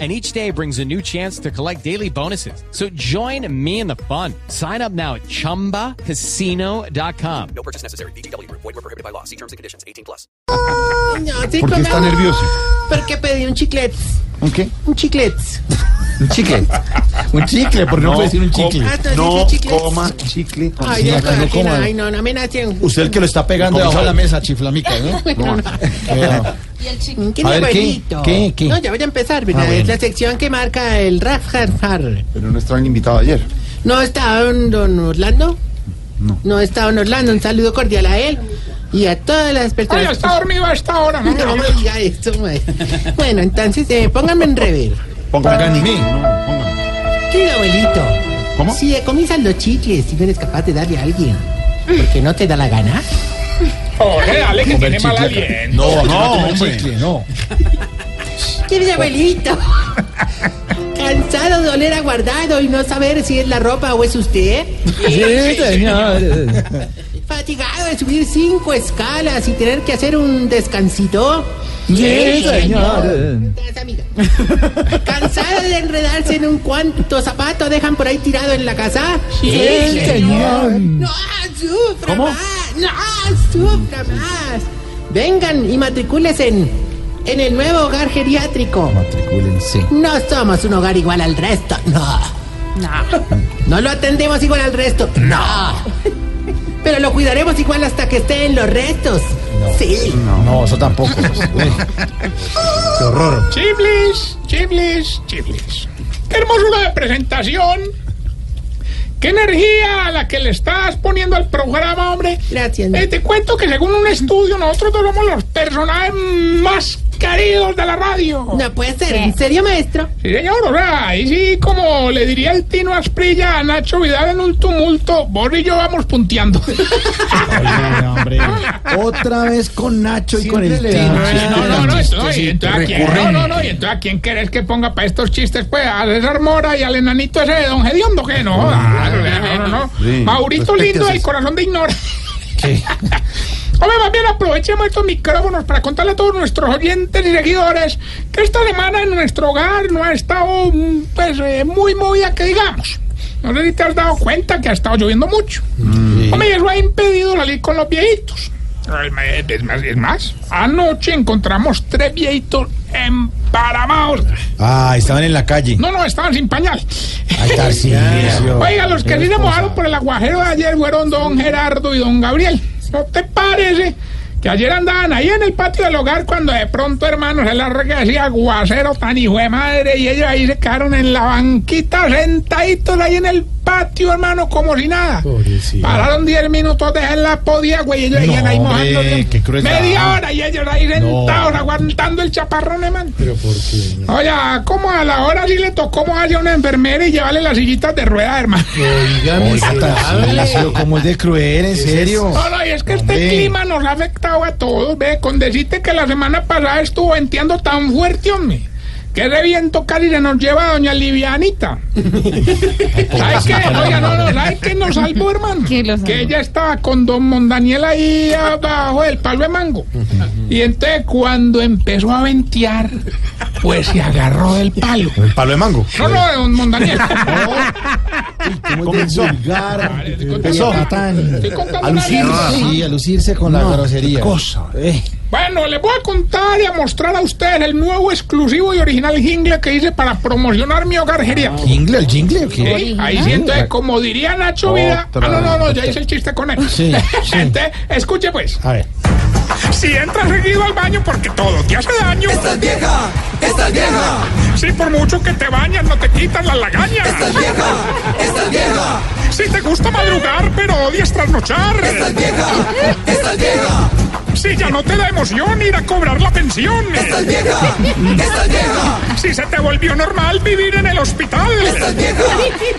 and each day brings a new chance to collect daily bonuses. So join me in the fun. Sign up now at ChumbaCasino.com. No purchase necessary. BGW. Void were prohibited by law. See terms and conditions. 18 plus. No, sí, ¿Por qué está cómo no. nervioso? Porque pedí un chiclet. ¿Un qué? Un chiclet. Un chicle. Un chicle, porque no, puede decir un chicle. Ah, No chicle. coma chicle. Ay, Sí, no, coma. ay, no, no me nacen. Usted el que lo está pegando debajo de la mesa, chiflamica, ¿no? Bueno, no. Cuidado. ¿Qué A mi ver, ¿qué? ¿Qué? ¿Qué? No, ya voy a empezar, ¿verdad? Ah, bueno. Es la sección que marca el Raf Harfar. Pero no estaba el invitado ayer. ¿No está don, don Orlando? No. No don Orlando. Un saludo cordial a él y a todas las personas. Ay, está dormido a esta hora, ¿no? No me diga esto. Bueno, entonces, eh, pónganme en rever. Póngame en mí. No, póngame. Querido abuelito. ¿Cómo? Si comienzan los chicles y no eres capaz de darle a alguien, porque no te da la gana. Jorge, dale que tiene mal aliento. No, no, hombre. Chicle, no. Querido abuelito. ¿Cansado de oler aguardado y no saber si es la ropa o es usted? Sí, señor. ¿Fatigado de subir cinco escalas y tener que hacer un descansito? Sí, señor. ¿Cansado de enredarse en un cuanto zapato dejan por ahí tirado en la casa? Sí, señor. No sufra ¿Cómo? más, no sufra más. Vengan y matricúlense en, en el nuevo hogar geriátrico. Matricúlense. No somos un hogar igual al resto, no. No. No lo atendemos igual al resto, no. Pero lo cuidaremos igual hasta que esté en los restos. Sí. No, eso tampoco. Qué horror. Chiblis, chiblis, chiblis. Qué hermosura de presentación. Qué energía a la que le estás poniendo al programa, hombre. Gracias. Eh, te cuento que según un estudio, nosotros dos somos los personajes más queridos de la radio. No puede ser, ¿en serio, maestro? Sí, señor, o sea, ahí sí, como le diría el Tino Asprilla a Nacho Vidal en un tumulto, vos y yo vamos punteando. Oye, hombre. Otra vez con Nacho y con el Eh, Tino. No, no, no, no, y entonces, ¿a quién, no, no, no, y entonces, ¿a quién querés que ponga para estos chistes? Pues a César Mora y al enanito ese de Don Gediondo, que no, Ah, no, no, no. Sí, Maurito lindo César. corazón de Ignora. Hombre, más bien aprovechemos estos micrófonos para contarle a todos nuestros oyentes y seguidores que esta semana en nuestro hogar no ha estado mm, pues, eh, muy movida, que digamos. No sé si te has dado cuenta que ha estado lloviendo mucho. Hombre, y eso ha impedido salir con los viejitos. Es más, es más, anoche encontramos tres viejitos emparamados. Ah, estaban en la calle. No, no, estaban sin pañal. Ay. Oiga, los que sí se mojaron por el aguajero de ayer fueron don Gerardo y don Gabriel. ¿No te parece que ayer andaban ahí en el patio del hogar cuando de pronto, hermano, se larga así aguacero tan hijo de madre y ellos ahí se quedaron en la banquita sentaditos ahí en el patio, hermano, como si nada. Pararon 10 minutos de la podía, güey, ellos seguían ahí crueldad. Media hora y ellos ahí sentados No. aguantando el chaparrón, hermano. Pero por qué. Oye, como a la hora sí le tocó mojarse a una enfermera y llevarle las sillitas de rueda, hermano. Oiga, Tarcisio, ¿cómo es de cruel, en serio? No, no, y es que este Hombre. clima nos ha afectado a todos, ve, con decirte que la semana pasada estuvo venteando tan fuerte, hombre, que ese viento casi se nos lleva a doña Livianita. ¿Sabes qué? Oiga, no, no, ¿sabes qué nos salvó, hermano? ¿Qué lo salvó? Que ella estaba con don Mondaniel ahí abajo del palo de mango. Y entonces cuando empezó a ventear, pues se agarró del palo. ¿El palo de mango? No, no, de don Mondaniel. ¿Cómo es de vulgar? Empezó. Estoy contando A lucirse, anécdota. sí, a lucirse con la grosería. Cosa. Bueno, les voy a contar y a mostrar a ustedes el nuevo exclusivo y original jingle que hice para promocionar mi hogar geriátrico. ¿Jingle? ¿El jingle o qué? Sí, Ahí siento, eh, como diría Nacho Vida. Ah, no, no, no, ya hice el chiste con él. Sí, sí. Entonces, escuche pues. A ver. Si entras seguido al baño porque todo te hace daño. ¡Estás vieja! ¡Estás vieja! Si por mucho que te bañas no te quitas las lagañas. ¡Estás vieja! ¡Estás vieja! Si te gusta madrugar pero odias trasnochar. ¡Estás vieja! ¡Estás vieja! Si ya no te da emoción ir a cobrar la pensión. ¡Estás vieja! ¡Estás vieja! Si se te volvió normal vivir en el hospital. ¡Estás vieja!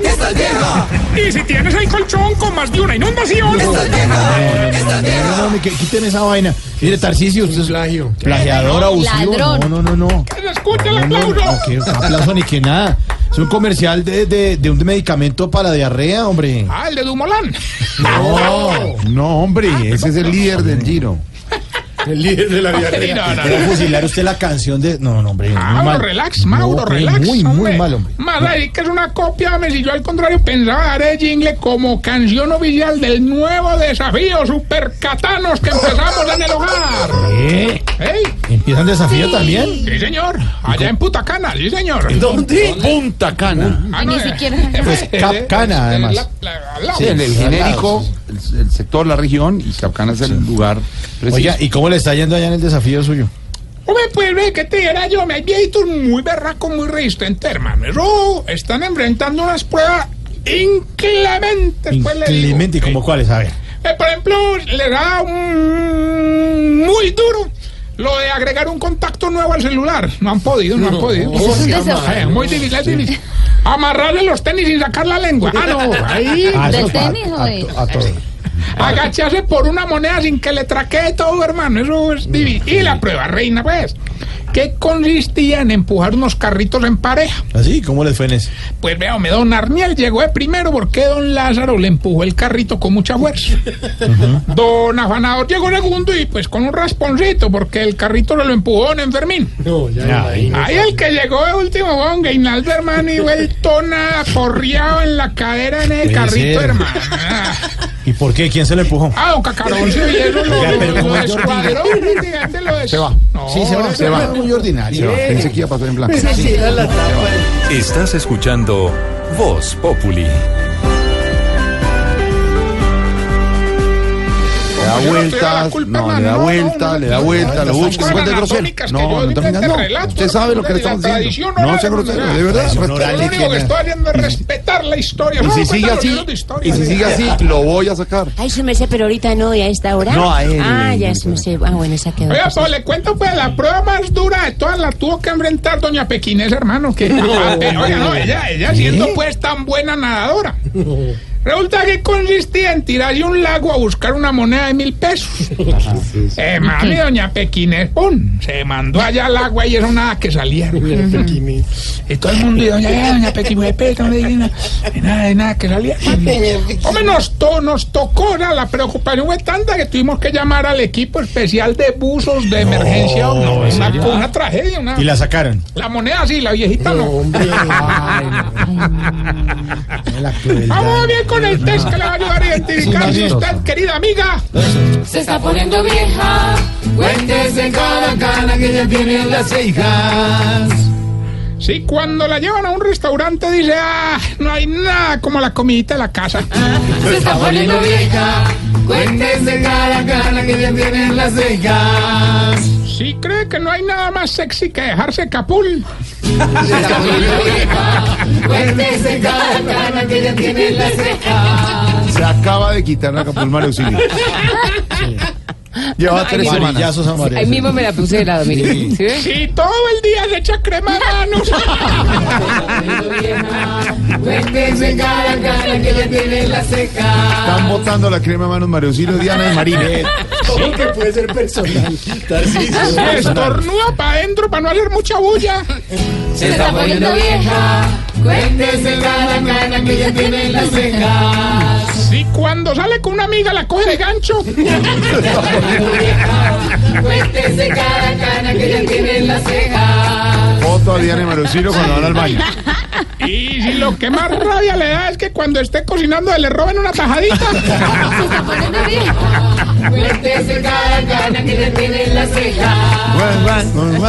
¡Estás vieja! Y si tienes el colchón con más de una inundación, Estás vieja, estás No, vieja. no, no, que- quíteme esa vaina. Mire, Tarcisio, usted es plagio. Plagiador abusivo. Ladrón. No, no, no, no. que se escuche el No, no, aplauso. no, que aplauso ni que nada. Es un comercial de, de, de un medicamento para diarrea, hombre. Ah, el de Dumolán. No, No, hombre, ese es el líder del Giro. el líder de la diarrea. No, fusilar usted la canción de. No, no, hombre. muy Mauro, mal. relax, Mauro, No, relax. Muy, muy mal, hombre. Más ahí que es una copia, hombre, si yo al contrario pensaba dar el jingle como canción oficial del nuevo desafío Super Catanos que empezamos en el hogar. ¿Eh? ¿Ey? ¿Empiezan desafío también? Sí, señor. Allá en Putacana, sí, señor. ¿Dónde? Punta Cana. Ah, Y no, ni eh, siquiera. Pues Capcana, además. la- la-. Sí, el, el genérico, el, el sector, la región, y Capcana es el lugar preciso. Oiga, ¿y cómo le está yendo allá en el desafío suyo? Hombre, pues ve que te dijera yo, me hay viejitos muy berracos, muy resistentes, hermano. Eso están enfrentando unas pruebas inclementes, pues le digo. Inclemente, ¿y como cuáles? A ver. Eh, por ejemplo, le da un- muy duro lo de agregar un contacto nuevo al celular. No han podido, no, han podido. Eh, muy difícil, es difícil. Amarrarle los tenis sin sacar la lengua. Ah, no, ahí. Ah, ¿Del eso a- tenis a todo. Agacharse por una moneda sin que le traquee todo, hermano. Eso es difícil. Y la prueba reina, pues. Que consistía en empujar unos carritos en pareja. ¿Así? ¿Cómo les fue en ese? Pues véame, don Arniel llegó de primero porque don Lázaro le empujó el carrito con mucha fuerza. Don Afanador llegó segundo y pues con un rasponcito porque el carrito se lo empujó don Enfermín. Ay, Ahí el que llegó de último don Gainaldo, hermano, y vuelto nada, porriado en la cadera en el Puede carrito, ser. hermano. ¿Y por qué? ¿Quién se lo empujó? Ah, don Cacarón, sí, y eso lo, lo ¿cómo es descuadró, fíjate, lo des- Se va. No, Sí, se va, no, se no, va. Muy ordinario. Pensé que iba a pasar en blanco. Estás escuchando Voz Populi. Da vueltas, no, le da vuelta, le da vuelta, lo busca, no, grosero. No, no invento no. Usted sabe lo que le estamos diciendo. No sea grosero, de verdad. Lo único que estoy haciendo es respetar la historia. Y si sigue así, y si sigue así, lo voy a sacar. Ay, su merced, pero ahorita no, y a esta hora. No, a él. Ah, ya, su merced. Ah, bueno, esa quedó. Oiga, pues, pues le cuento, pues la prueba más dura de todas la tuvo que enfrentar doña Pequinés, hermano. Que, oiga, no, ella, ella siendo pues tan buena nadadora. Resulta que consistía en tirarse a un lago a buscar una moneda de mil pesos. Eh, mami, doña Pequinés, pum, se mandó allá al agua y eso nada que salía. Y todo el mundo, y doña, eh, doña Pequinés, no le nada, nada, nada que salía. Hombre, nos, to- nos tocó, ¿no? la preocupación fue tanta que tuvimos que llamar al equipo especial de buzos de emergencia. No, ¿en una, tragedia, una, Y la sacaron. la moneda sí, la viejita no. La crueldad. Vamos bien con el test que le va a ayudar a identificar si usted, querida amiga, Se está poniendo vieja. Cuéntese cada cana que ya tiene en las cejas. si cuando la llevan a un restaurante dice, ah, no hay nada como la comidita de la casa. Se está poniendo vieja. Cuéntese cada cana que ya tiene en las cejas. Si cree que no hay nada más sexy que dejarse capul. Se está poniendo vieja. Cuéntese cada cana que ya tiene en las cejas. Se acaba de quitar la capa Mario Auxilio. Lleva tres semanas. Amarillos. Ahí mismo me la puse de lado, mire. ¿Sí ve? Si todo el día se echa crema de manos. Cuéntese cada cana que ya tiene en las cejas. Están botando la crema de manos Mario Auxilio, Diana y Marina. ¿Cómo que puede ser personal? Tarcisio. Estornuda para adentro para no hacer mucha bulla. Se está poniendo vieja. Cuéntese cada cana que ya tiene en las cejas. Si cuando sale con una amiga la coge de gancho. Cuéntese cada cana que ya tiene en las cejas. Foto a Diana y Mario Auxilio cuando van al baño. Y si lo que más rabia le da es que cuando esté cocinando le roben una tajadita. Cuéntese cada cana que ya tiene en las cejas.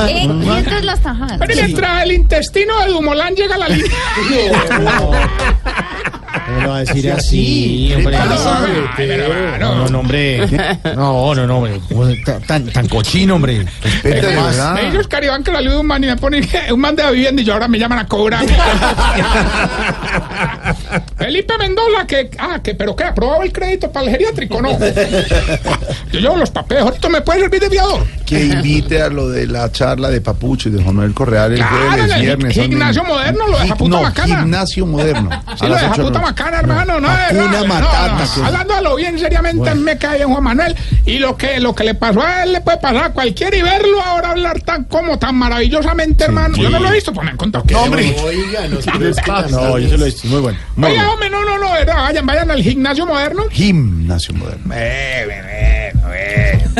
Eh, mientras las tajadas. Pero mientras el intestino de Dumolán llega a la línea. ¿Cómo lo va a decir así, hombre? No, no, no, hombre. No, no, no, hombre. ¿Cómo es tan- Tan, cochino, hombre. Me dice Oscar Iván que la luz de un man y me pone un man de la vivienda y yo ahora me llaman a cobrar. Felipe Mendoza, que, ah, que, pero qué, aprobaba el crédito para el geriátrico, ¿no? Yo llevo los papeles, ahorita me puede servir de fiador. Que invite a lo de la charla de Papucho y de Juan Manuel Correal el Claro, jueves, en el viernes. gimnasio en- moderno, lo de Japuta no, Bacana. gimnasio moderno. Sí, a lo de ocho de la puta noche. bacana, hermano. No, no, Matata, no, Hablándolo bien seriamente, mí me cae bien Juan Manuel. Y lo que, lo que le pasó a él le puede pasar a cualquiera y verlo ahora hablar tan como tan maravillosamente, hermano. Yo no lo he visto, pues me han contado. No, hombre. Oiga, no, no, yo se lo he visto. Muy bueno. Muy bueno. hombre, no, no, no, era, vayan, vayan al gimnasio moderno. Gimnasio moderno. Eh, eh.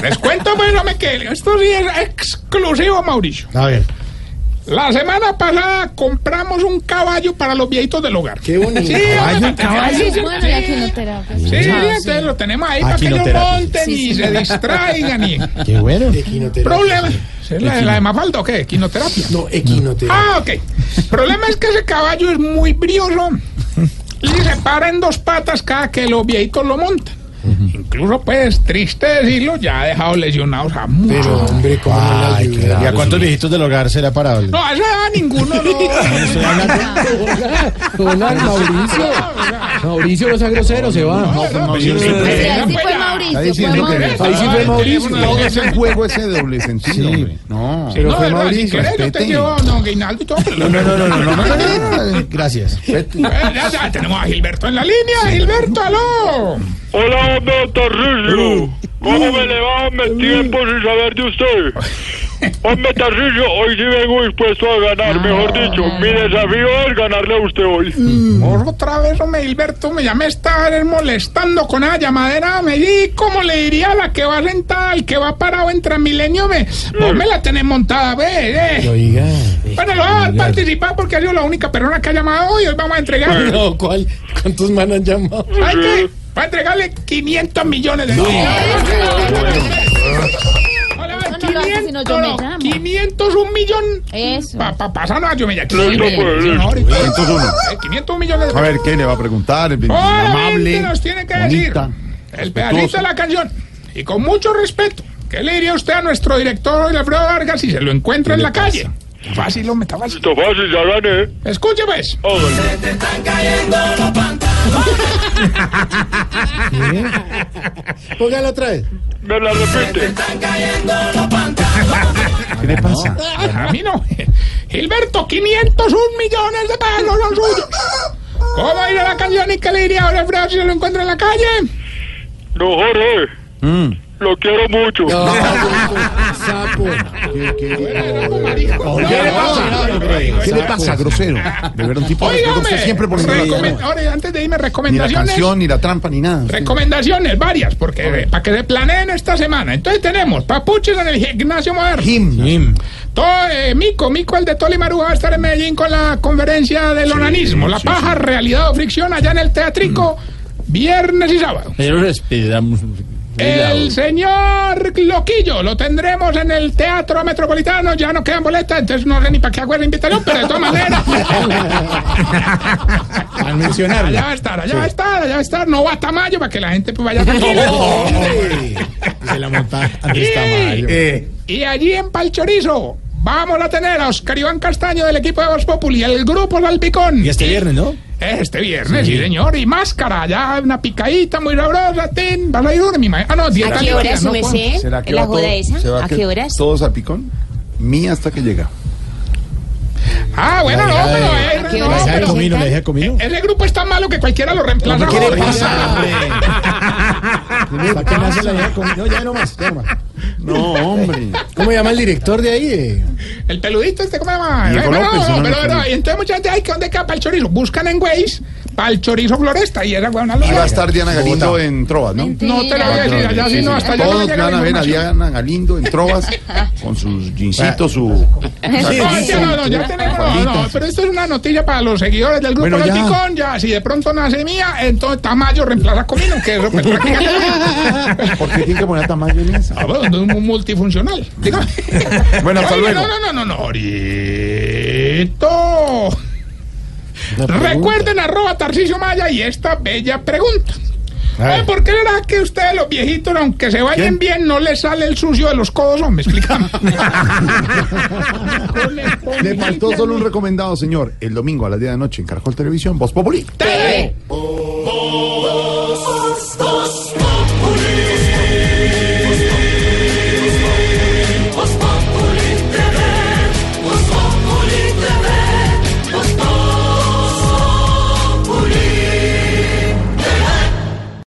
Les cuento, pues, hombre, que esto sí es exclusivo, Mauricio. A ver. La semana pasada compramos un caballo para los viejitos del hogar. Qué bonito. Sí, Caballo, caballo. sí, sí, Bueno, la sí. quinoterapia. Sí, lo tenemos ahí para que ellos monten y se distraigan y... Qué bueno. Problema. ¿Es la, la de Mafalda o qué? ¿Quinoterapia? No, equinoterapia. Ah, ok. Problema es que ese caballo es muy brioso y se para en dos patas cada que los viejitos lo montan. Incluso, pues, triste decirlo, ya ha dejado lesionados a muchos. Pero, hombre, ¿cómo no la Ay, ayuda? ¿Y a cuántos viejitos del hogar será parable? No, a esa edad ninguno, no. Hola, Mauricio. Mauricio no sea grosero, se va. No, no, Pues, pues. Mauricio. Fue. Ahí sí fue Mauricio. No es el juego ese doble sentido, Sí. hombre. No. No, fue Mauricio, yo te llevo, no, Guinaldo y todo. pero- No, no, no, no, no, no, no. Gracias. Eh, tenemos a Gilberto en la línea. Gilberto, aló. Hola, hombre, Tarcisio. ¿Cómo me le va, hombre, tiempo sin saber de usted? Hombre, Tarcisio, hoy sí vengo dispuesto a ganar, mejor dicho. Mi desafío es ganarle a usted hoy. Otra vez, hombre, Gilberto, me llamé estar molestando con esa llamadera. Me di, como le diría a la que va sentada, al que va parado en Transmilenio, me, vos me la tenés montada, ve, eh. Oiga. Bueno, lo voy a participar porque ha sido la única persona que ha llamado hoy. Hoy vamos a entregar. No, ¿cuál? ¿Cuántos man han llamado? ¿Sabes qué? Va a entregarle 500 millones de No, 500, sino yo me no, llamo. 500, un millón. Eso. Pa, pa, pasando a yo me llamo. Listo, pues, listo. 501. 500 millones de A ver, ¿qué le va a preguntar? Obviamente Amable. nos tiene que decir bonita, el pedacito de la canción. Y con mucho respeto, ¿qué le diría usted a nuestro director Alfredo Vargas si se lo encuentra en la calle? Fácil, hombre, está fácil. Listo, fácil, ya gané. Escuche, pues. Hágale. Póngalo otra vez. Me la repite. ¿Qué le pasa? A mí no. Gilberto, 501 millones de pesos son suyos. ¿Cómo irá la canción y qué le diría a Alfredo si lo encuentra en la calle? No, Jorge, Mm. lo quiero mucho. Sapo. ¿Qué le pasa? ¿Qué le pasa, grosero? De verdad, un tipo usted siempre trampa. ahora, antes de irme, Ni la recomendaciones. canción, ni la trampa, ni nada. Recomendaciones varias, porque para que se planeen esta semana. Entonces tenemos Papuches en el gimnasio moderno. Him. Todo, eh, Mico, Mico, el de Toli Maruja, va a estar en Medellín con la conferencia del onanismo, la sí, paja, realidad o fricción, allá en el teatrico, viernes y sábado. Pero respiramos. El señor Loquillo lo tendremos en el Teatro Metropolitano, ya no quedan boletas, entonces no sé ni para qué hago la invitación, pero de todas maneras. Al mencionarlo. Allá va a estar, allá va a estar, allá va a estar, no va a Tamayo para que la gente pues vaya tranquila. Se la monta antes Y- Tamayo. Y allí en Palchorizo vamos a tener a Oscar Iván Castaño del equipo de Voz Populi, el grupo Salpicón. Y este viernes, ¿no? Este viernes, sí. señor. Y máscara, ya una picadita muy sabrosa, tin. ¿Vas a ir mi ma- Ah, no, ¿A qué no su merced? ¿Será que ¿La todo- joda esa? va ¿A que qué horas? ¿Todos al picón? Mía hasta que llega. Ah, bueno, no, pero... eh, ¿A qué no, hora ¿La se deja de pero- comino? ¿La deja de comino? Ese grupo es tan malo que cualquiera lo reemplaza. ¿Qué le ahora. pasa, hombre? ¿Para qué nace la? No, ya no más, ya no más. No, hombre. ¿Cómo llama el director de ahí? eh? El peludito este, ¿cómo se llama? Diego Eh, pero, no, ¿no? pero, pero, y entonces mucha gente, ay, ¿que ¿dónde para el chorizo? Buscan en Waze, para el chorizo floresta, y esa weona lo Y va a estar Diana Galindo en Trovas, ¿no? No te lo voy a decir, allá sí no, hasta allá no Todos llega van la a ver a información. Diana Galindo en Trovas con sus jeansitos, su... No, ya no, no, ya tenemos, no, no, pero esto es una noticia para los seguidores del grupo Bueno, ya. Ya, si de pronto nace mía, entonces Tamayo reemplaza a Comino, que eso pues prácticamente... ¿Por qué tiene que poner tamaño en esa? Ah, bueno, es un multifuncional. Dígame. Bueno, hasta Oye, luego. No, no, no, no, no, ahorita. Recuerden arroba Tarcicio Maya y esta bella pregunta. Oye, ¿Por qué será que ustedes los viejitos, aunque se vayan bien, no les sale el sucio de los codos, hombre? Explícame. Le faltó solo un recomendado, señor. El domingo a las 10 de la noche en Caracol Televisión, Voz Populi. TV.